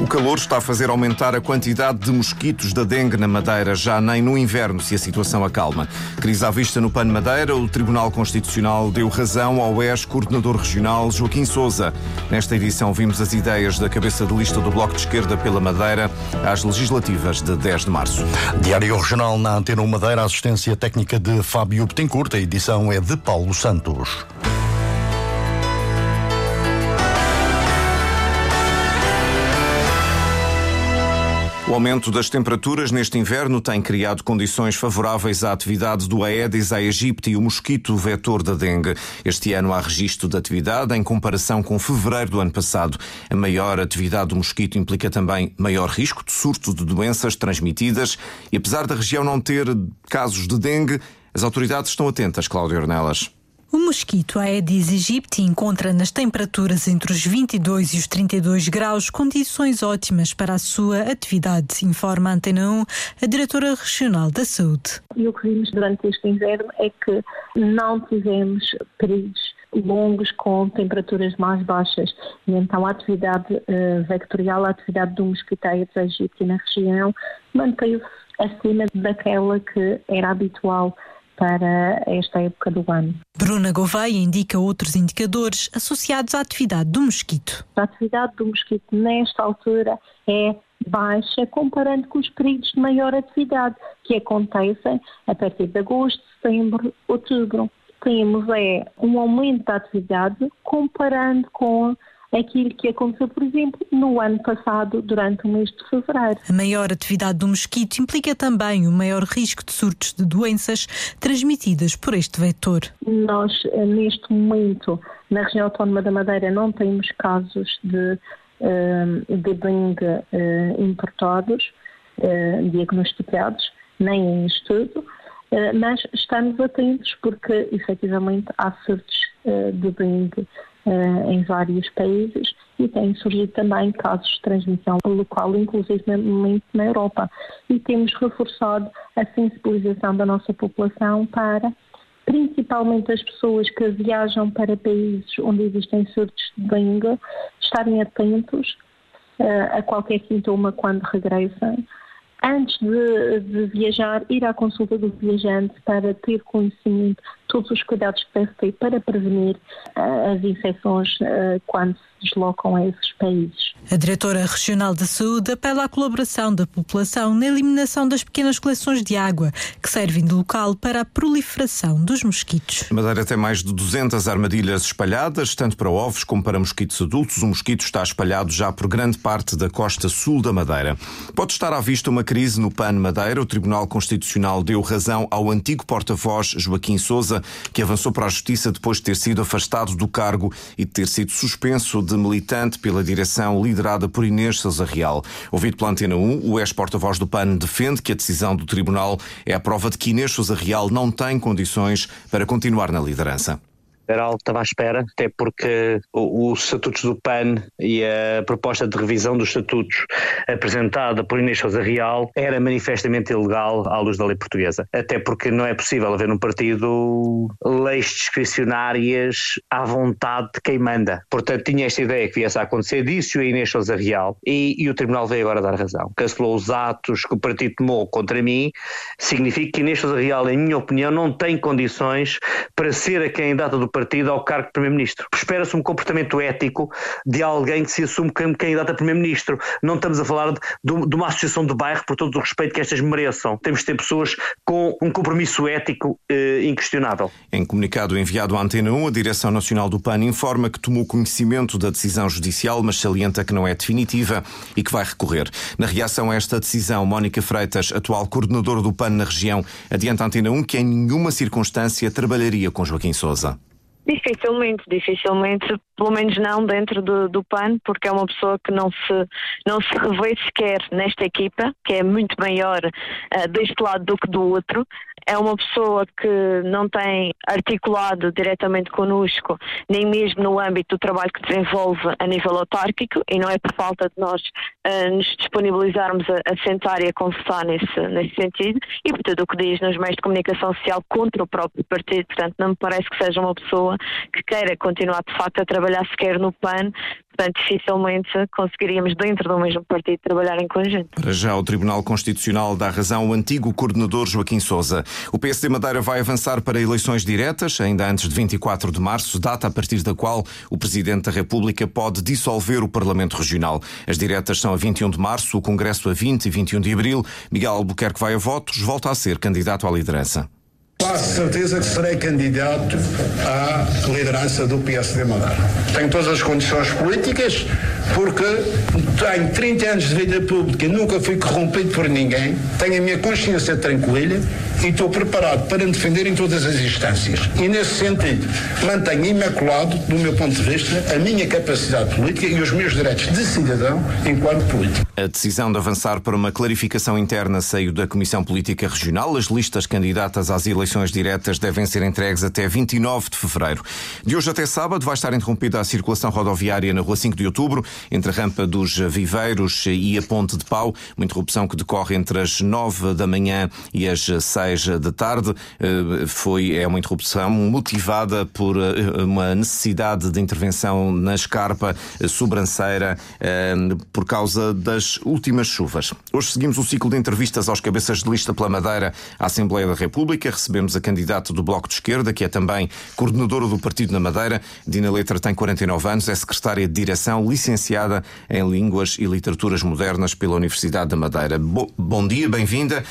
O calor está a fazer aumentar a quantidade de mosquitos da dengue na Madeira, já nem no inverno, se a situação acalma. Crise à vista no PAN Madeira, o Tribunal Constitucional deu razão ao ex-coordenador regional Joaquim Souza. Nesta edição vimos as ideias da cabeça de lista do Bloco de Esquerda pela Madeira às legislativas de 10 de março. Diário Regional na Antena 1 Madeira, assistência técnica de Fábio Betancourt, a edição é de Paulo Santos. O aumento das temperaturas neste inverno tem criado condições favoráveis à atividade do Aedes aegypti, o mosquito vetor da dengue. Este ano há registro de atividade em comparação com fevereiro do ano passado. A maior atividade do mosquito implica também maior risco de surto de doenças transmitidas e apesar da região não ter casos de dengue, as autoridades estão atentas, Cláudio Ornelas. O mosquito Aedes aegypti encontra nas temperaturas entre os 22 e os 32 graus condições ótimas para a sua atividade, informa a Antena 1, a diretora regional da saúde. E o que vimos durante este inverno é que não tivemos períodos longos com temperaturas mais baixas e então a atividade uh, vectorial, a atividade do mosquito Aedes aegypti na região manteve-se acima daquela que era habitual para esta época do ano. Bruna Gouveia indica outros indicadores associados à atividade do mosquito. A atividade do mosquito nesta altura é baixa comparando com os períodos de maior atividade que acontecem a partir de agosto, setembro, outubro. Temos é um aumento da atividade comparando com aquilo que aconteceu, por exemplo, no ano passado, durante o mês de fevereiro. A maior atividade do mosquito implica também o maior risco de surtos de doenças transmitidas por este vetor. Nós, eh, neste momento, na região autónoma da Madeira, não temos casos de, eh, de dengue eh, importados, diagnosticados, nem em estudo, mas estamos atentos porque, efetivamente, há surtos de dengue uh, em vários países e têm surgido também casos de transmissão local, inclusive na Europa. E temos reforçado a sensibilização da nossa população para principalmente as pessoas que viajam para países onde existem surtos de dengue, estarem atentos uh, a qualquer sintoma quando regressam antes de, de, viajar, ir à consulta do viajante para ter conhecimento todos os cuidados que deve ter para prevenir uh, as infecções uh, quando se deslocam a esses países. A diretora regional de saúde apela à colaboração da população na eliminação das pequenas coleções de água que servem de local para a proliferação dos mosquitos. A Madeira tem mais de 200 armadilhas espalhadas, tanto para ovos como para mosquitos adultos. O mosquito está espalhado já por grande parte da costa sul da Madeira. Pode estar à vista uma crise no PAN Madeira. O Tribunal Constitucional deu razão ao antigo porta-voz Joaquim Que avançou para a Justiça depois de ter sido afastado do cargo e de ter sido suspenso de militante pela direção liderada por Inês Sousa Real. Ouvido pela Antena 1, o ex-porta-voz do PAN defende que a decisão do Tribunal é a prova de que Inês Sousa Real não tem condições para continuar na liderança que estava à espera, até porque os estatutos do PAN e a proposta de revisão dos estatutos apresentada por Inês Sousa Real era manifestamente ilegal à luz da lei portuguesa. Até porque não é possível haver num partido leis discricionárias à vontade de quem manda. Portanto, tinha esta ideia que viesse a acontecer, disse a Inês Sousa Real e, e o Tribunal veio agora dar razão. Cancelou os atos que o partido tomou contra mim, significa que Inês Sousa Real, em minha opinião, não tem condições para ser a candidata do partido partido ao cargo de Primeiro-Ministro. Espera-se um comportamento ético de alguém que se assume como candidato a Primeiro-Ministro. Não estamos a falar de, de, uma associação de bairro, por todo o respeito que estas mereçam. Temos de ter pessoas com um compromisso ético eh, inquestionável. Em comunicado enviado à Antena 1, a Direção Nacional do PAN informa que tomou conhecimento da decisão judicial, mas salienta que não é definitiva e que vai recorrer. Na reação a esta decisão, Mónica Freitas, atual coordenadora do PAN na região, adianta à Antena 1 que em nenhuma circunstância trabalharia com Joaquim Sousa. Dificilmente, dificilmente pelo menos não dentro do, do PAN, porque é uma pessoa que não se, não se revê sequer nesta equipa, que é muito maior uh, deste lado do que do outro, é uma pessoa que não tem articulado diretamente connosco, nem mesmo no âmbito do trabalho que desenvolve a nível autárquico, e não é por falta de nós uh, nos disponibilizarmos a, a, sentar e a conversar nesse, nesse sentido, e por tudo o que diz nos meios de comunicação social contra o próprio partido, portanto não me parece que seja uma pessoa que queira continuar de facto a trabalhar sequer no PAN, portanto dificilmente conseguiríamos dentro do mesmo partido trabalhar em conjunto. Para já o Tribunal Constitucional dá razão ao antigo coordenador Joaquim Sousa. O PSD Madeira vai avançar para eleições diretas, ainda antes de 24 de março, data a partir da qual o Presidente da República pode dissolver o Parlamento Regional. As diretas são a 21 de março, o Congresso a 20 e 21 de abril. Miguel Albuquerque vai a votos, volta a ser candidato à liderança. Quase certeza que serei candidato à liderança do PSD Madeira. Tenho todas as condições políticas, porque tenho 30 anos de vida pública, nunca fui corrompido por ninguém, tenho a minha consciência tranquila e estou preparado para me defender em todas as instâncias. E nesse sentido, mantenho imaculado, do meu ponto de vista, a minha capacidade política e os meus direitos de cidadão enquanto político. A decisão de avançar para uma clarificação interna saiu da Comissão Política Regional. As listas candidatas às eleições diretas devem ser entregues até 29 de fevereiro. De hoje até sábado vai estar interrompida a circulação rodoviária na Rua 5 de Outubro, entre a Rampa dos Viveiros e a Ponte de Pau, uma interrupção que decorre entre as 9 da manhã e as 6 da tarde. Eh, foi, é uma interrupção motivada por eh, uma necessidade de intervenção na escarpa sobranceira eh, por causa das últimas chuvas. Hoje seguimos o ciclo de entrevistas aos cabeças de lista pela Madeira à Assembleia da República. Recebemos recebemos a candidata do Bloco de Esquerda, que é também coordenadora do partido na Madeira. Dina Letra tem 49 anos, é secretária de Direção, licenciada em Línguas e Literaturas Modernas pela Universidade da Madeira. Bo bom dia, bem-vinda.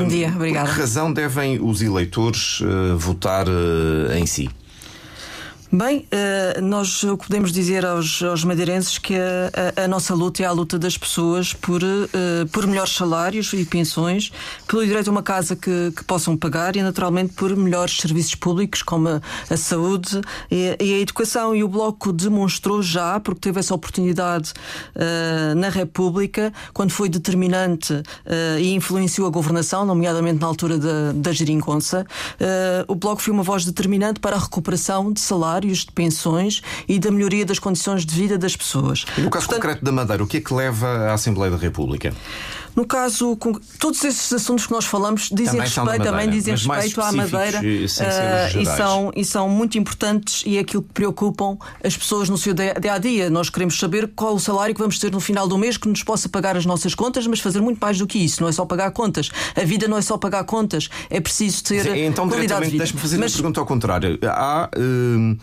Bom dia, obrigada. Razão devem os eleitores uh, votar uh, em si? Bem, eh, nós o que podemos dizer aos, aos madeirenses que a, a, nossa luta é a luta das pessoas por, eh, por melhores salários e pensões, pelo direito a uma casa que, que possam pagar e, naturalmente, por melhores serviços públicos como a, a saúde e, e, a educação. E o Bloco demonstrou já, porque teve essa oportunidade uh, na República, quando foi determinante uh, e influenciou a governação, nomeadamente na altura da, da Geringonça, uh, o Bloco foi uma voz determinante para a recuperação de salários salários, de pensões e da melhoria das condições de vida das pessoas. E no caso Portanto, concreto da Madeira, o que é que leva à Assembleia da República? No caso, com, todos esses assuntos que nós falamos dizem também respeito, também dizem respeito à Madeira uh, e, são, e são muito importantes e é aquilo que preocupam as pessoas no seu dia a dia. Nós queremos saber qual o salário que vamos ter no final do mês que nos possa pagar as nossas contas, mas fazer muito mais do que isso. Não é só pagar contas. A vida não é só pagar contas, é preciso ter. Então, diretamente, deixe-me fazer mas... uma pergunta ao contrário. Há. Uh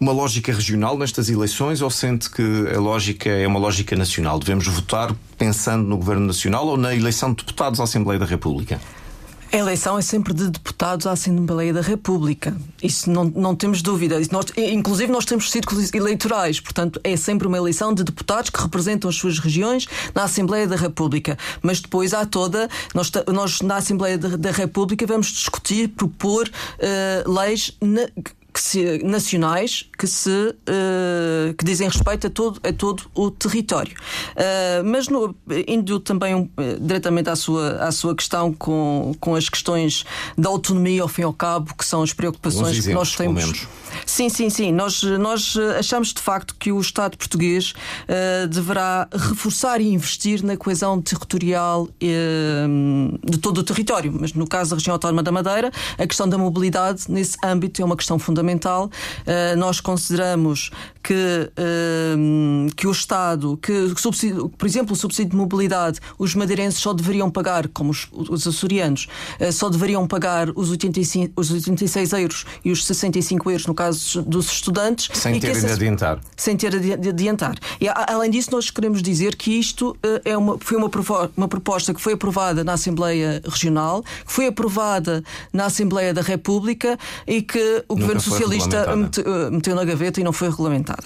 uma lógica regional nestas eleições ou sente que a lógica é uma lógica nacional? Devemos votar pensando no Governo Nacional ou na eleição de deputados à Assembleia da República? A eleição é sempre de deputados à Assembleia da República. Isso não, não temos dúvida. Nós, inclusive, nós temos círculos eleitorais. Portanto, é sempre uma eleição de deputados que representam as suas regiões na Assembleia da República. Mas depois há toda. Nós, nós na Assembleia da, da República, vamos discutir, propor uh, leis. Na, que se, nacionais que se uh, que dizem respeito a todo, a todo o território. Uh, mas no, indo também um, diretamente à sua, à sua questão com, com as questões da autonomia, ao fim e ao cabo, que são as preocupações exemplos, que nós temos. Sim, sim, sim. Nós, nós achamos de facto que o Estado português uh, deverá reforçar e investir na coesão territorial de todo o território. Mas no caso da região autónoma da Madeira, a questão da mobilidade nesse âmbito é uma questão fundamental. Uh, nós consideramos que, que o Estado, que, subsídio, por exemplo, o subsídio de mobilidade, os madeirenses só deveriam pagar, como os, os açorianos, só deveriam pagar os, 85, os 86 euros e os 65 euros no caso dos estudantes. Sem ter de adiantar. Sem ter de adiantar. E, além disso, nós queremos dizer que isto uh, é uma, foi uma, uma proposta que foi aprovada na Assembleia Regional, que foi aprovada na Assembleia da República e que o Nunca Governo foi Socialista meteu, meteu, na gaveta e não foi regulamentada.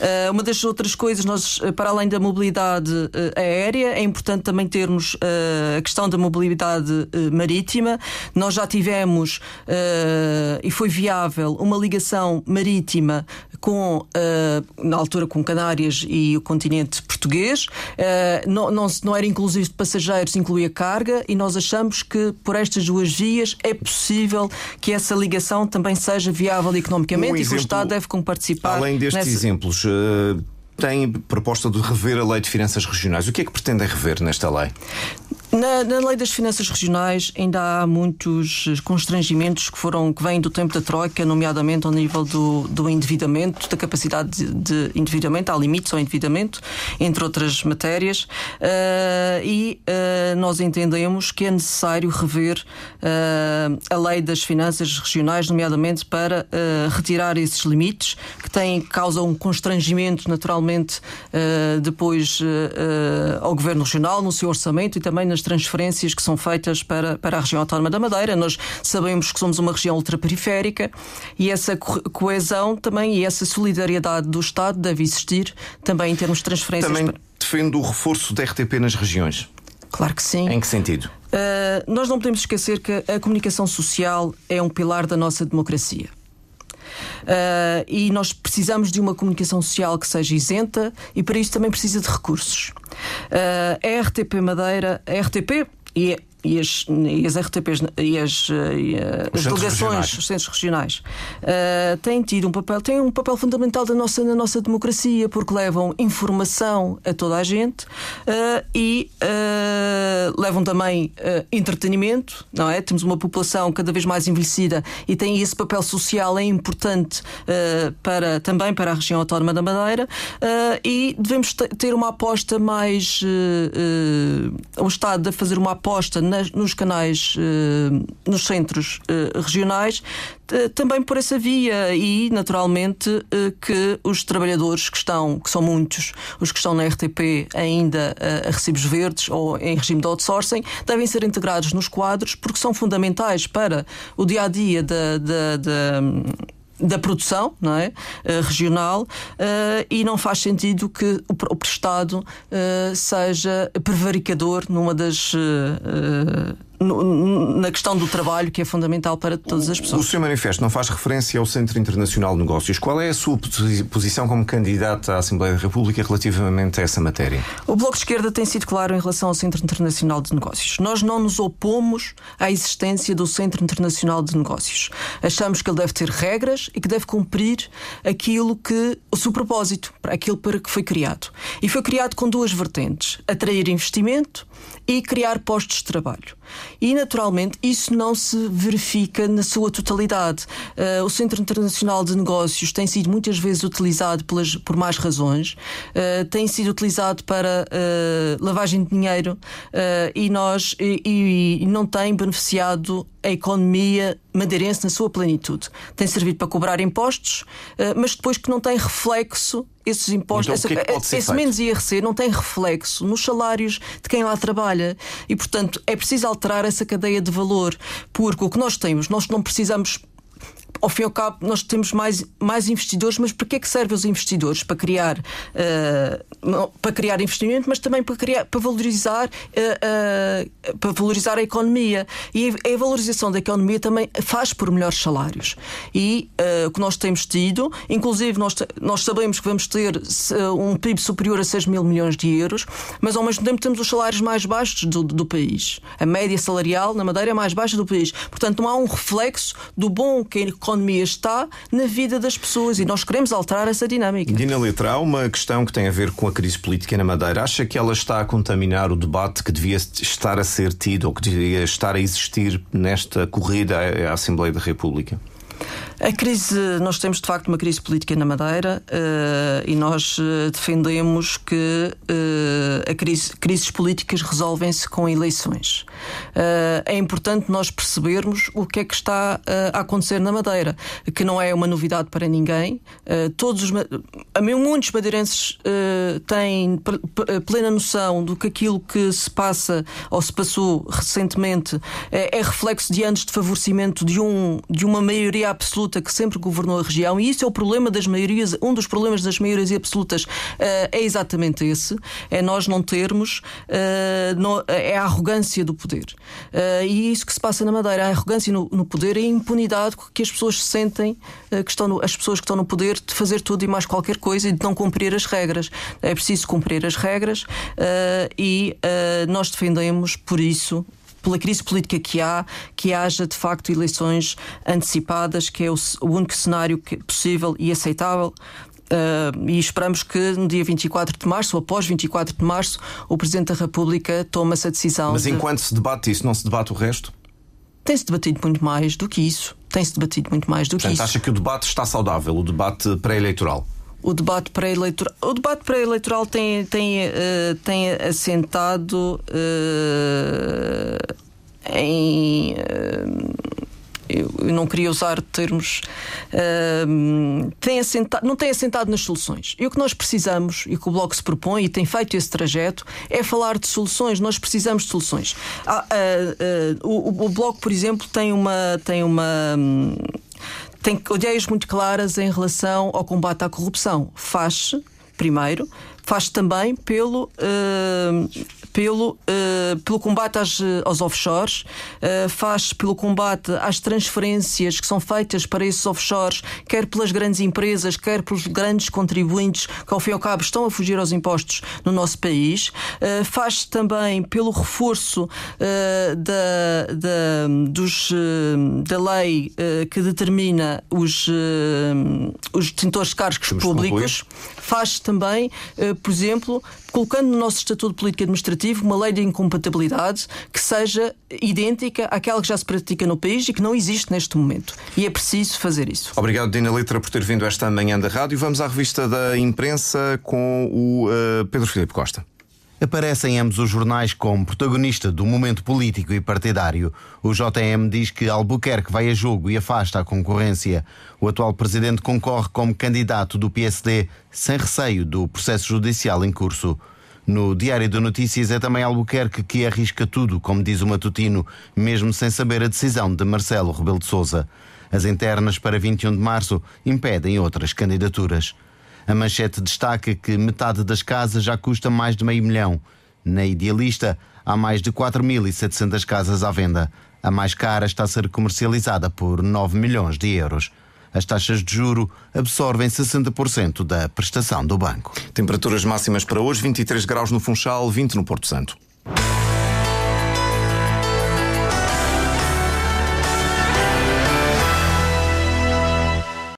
Uh, uma das outras coisas, nós, para além da mobilidade uh, aérea, é importante também termos uh, a questão da mobilidade marítima. Nós já tivemos, e foi viável, uma ligação marítima com, na altura, com Canárias e o continente português. Não, não, não era inclusive de passageiros, incluía carga, e nós achamos que por estas duas vias é possível que essa ligação também seja viável economicamente um exemplo, e que o Estado deve participar. Além destes nessa... exemplos, uh, tem proposta de rever a lei de finanças regionais. O que é que pretendem rever nesta lei? Na, na, lei das finanças regionais ainda há muitos constrangimentos que foram que vêm do tempo da Troika, nomeadamente ao nível do, do endividamento, da capacidade de, de endividamento, há limites ao endividamento, entre outras matérias, uh, e uh, nós entendemos que é necessário rever uh, a lei das finanças regionais, nomeadamente para retirar esses limites que têm causam um constrangimento naturalmente depois ao governo regional no seu orçamento e também nas transferências que são feitas para, para a região autónoma da Madeira. Nós sabemos que somos uma região ultraperiférica e essa coesão também e essa solidariedade do Estado deve existir também em termos de transferências. Também para... defende o reforço da RTP nas regiões. Claro que sim. Em que sentido? Uh, nós não podemos esquecer que a comunicação social é um pilar da nossa democracia. Uh, e nós precisamos de uma comunicação social que seja isenta e para isso também precisa de recursos. Uh, a RTP Madeira, RTP e e as, e as RTPs e as, e as delegações, os centros regionais, uh, têm tido um papel, têm um papel fundamental da nossa, na nossa democracia, porque levam informação a toda a gente uh, e uh, levam também entretenimento, não é? Temos uma população cada vez mais envelhecida e tem esse papel social é importante para, também para a região autónoma da Madeira e devemos ter uma aposta mais o Estado a fazer uma aposta na nas, nos canais, uh, nos centros uh, regionais, também por essa via e, naturalmente, uh, que os trabalhadores que estão, que são muitos, os que estão na RTP ainda a recibos verdes ou em regime de outsourcing, devem ser integrados nos quadros porque são fundamentais para o dia a dia da, da, da da produção não é? Uh, regional uh, e não faz sentido que o, o Estado uh, seja prevaricador numa das na questão do trabalho, que é fundamental para todas as pessoas. O seu manifesto não faz referência ao Centro Internacional de Negócios. Qual é a sua posição como candidata à Assembleia da República relativamente a essa matéria? O Bloco de Esquerda tem sido claro em relação ao Centro Internacional de Negócios. Nós não nos opomos à existência do Centro Internacional de Negócios. Achamos que ele deve ter regras e que deve cumprir aquilo que o seu propósito, aquilo para que foi criado. E foi criado com duas vertentes: atrair investimento e criar postos de trabalho. E, naturalmente, isso não se verifica na sua totalidade. Uh, o Centro Internacional de Negócios tem sido muitas vezes utilizado pelas, por mais razões, uh, tem sido utilizado para uh, lavagem de dinheiro e, nós, e, e não tem beneficiado a economia madeirense na sua plenitude. Tem servido para cobrar impostos, mas depois que não tem reflexo esses impostos, então, essa, que é esse menos IRC não tem reflexo nos salários de quem lá trabalha. E, portanto, é preciso alterar essa cadeia de valor, porque o que nós temos, nós não precisamos ao fim e ao cabo, nós temos mais, mais investidores, mas para que é que servem os investidores? Para criar, uh, para criar investimento, mas também para, criar, para, valorizar, uh, uh, para valorizar a economia. E a valorização da economia também faz por melhores salários. E o que nós temos tido, inclusive nós, nós sabemos que vamos ter um PIB superior a 6 mil milhões de euros, mas ao mesmo tempo temos os salários mais baixos do, do país. A média salarial na Madeira é mais baixa do país. Portanto, não há um reflexo do bom que a economia está na vida das pessoas e nós queremos alterar essa dinâmica. Dina Letra, há uma questão que tem a ver com a crise política na Madeira. Acha que ela está a contaminar o debate que devia estar a ser tido ou que devia estar a existir nesta corrida à Assembleia da República? A crise, nós temos de facto uma crise política na Madeira uh, e nós uh, defendemos que uh, a crise, crises políticas resolvem-se com eleições. é importante nós percebermos o que é que está a acontecer na Madeira, que não é uma novidade para ninguém. todos os, a mim, muitos madeirenses têm plena noção do que aquilo que se passa ou se passou recentemente é reflexo de anos de favorecimento de, um, de uma maioria absoluta absoluta que sempre governou a região, e isso é o problema das maiorias, um dos problemas das maiorias absolutas uh, é exatamente esse: é nós não termos, uh, no, é a arrogância do poder. Uh, e isso que se passa na Madeira, a arrogância no, no poder e a impunidade que as pessoas sentem, que estão no, as pessoas que estão no poder, de fazer tudo e mais qualquer coisa e de não cumprir as regras. É preciso cumprir as regras e nós defendemos por isso pela crise política que há, que haja de facto eleições antecipadas, que é o, o único cenário que, possível e aceitável. Uh, e esperamos que no dia 24 de março, ou após 24 de março, o Presidente da República tome essa decisão. Mas de... enquanto se debate isso, não se debate o resto? Tem-se debatido muito mais do que isso. Tem-se debatido muito mais do Portanto, que isso. acha que o debate está saudável, o debate pré-eleitoral? O debate pré-eleitoral. O debate pré-eleitoral tem, tem, uh, tem assentado uh, em. Uh, eu, não queria usar termos. tem assentado, não tem assentado nas soluções. E o que nós precisamos, e que o Bloco se propõe, e tem feito esse trajeto, é falar de soluções. Nós precisamos de soluções. Ah, o, o, Bloco, por exemplo, tem uma. Tem uma tem ideias muito claras em relação ao combate à corrupção. Faz-se, primeiro, faz também pelo, uh, pelo, uh, pelo combate às, aos offshores, uh, faz pelo combate às transferências que são feitas para esses offshores, quer pelas grandes empresas, quer pelos grandes contribuintes que, ao fim e ao cabo, estão a fugir aos impostos no nosso país, faz também pelo reforço da, da, dos, da lei que determina os, os detentores de cargos públicos, faz também por exemplo, colocando no nosso Estatuto Político Administrativo uma lei de incompatibilidade que seja idêntica àquela que já se pratica no país e que não existe neste momento. E é preciso fazer isso. Obrigado, Dina Letra, por ter vindo esta manhã da rádio. Vamos à revista da imprensa com o uh, Pedro Filipe Costa. Aparece em ambos os jornais como protagonista do momento político e partidário. O JM diz que Albuquerque vai a jogo e afasta a concorrência. O atual presidente concorre como candidato do PSD, sem receio do processo judicial em curso. No Diário de Notícias é também Albuquerque que arrisca tudo, como diz o matutino, mesmo sem saber a decisão de Marcelo Rebelo de Sousa. As internas para 21 de março impedem outras candidaturas. A manchete destaca que metade das casas já custa mais de meio milhão. Na Idealista, há mais de 4.700 casas à venda. A mais cara está a ser comercializada por 9 milhões de euros. As taxas de juro absorvem 60% da prestação do banco. Temperaturas máximas para hoje: 23 graus no Funchal, 20 no Porto Santo.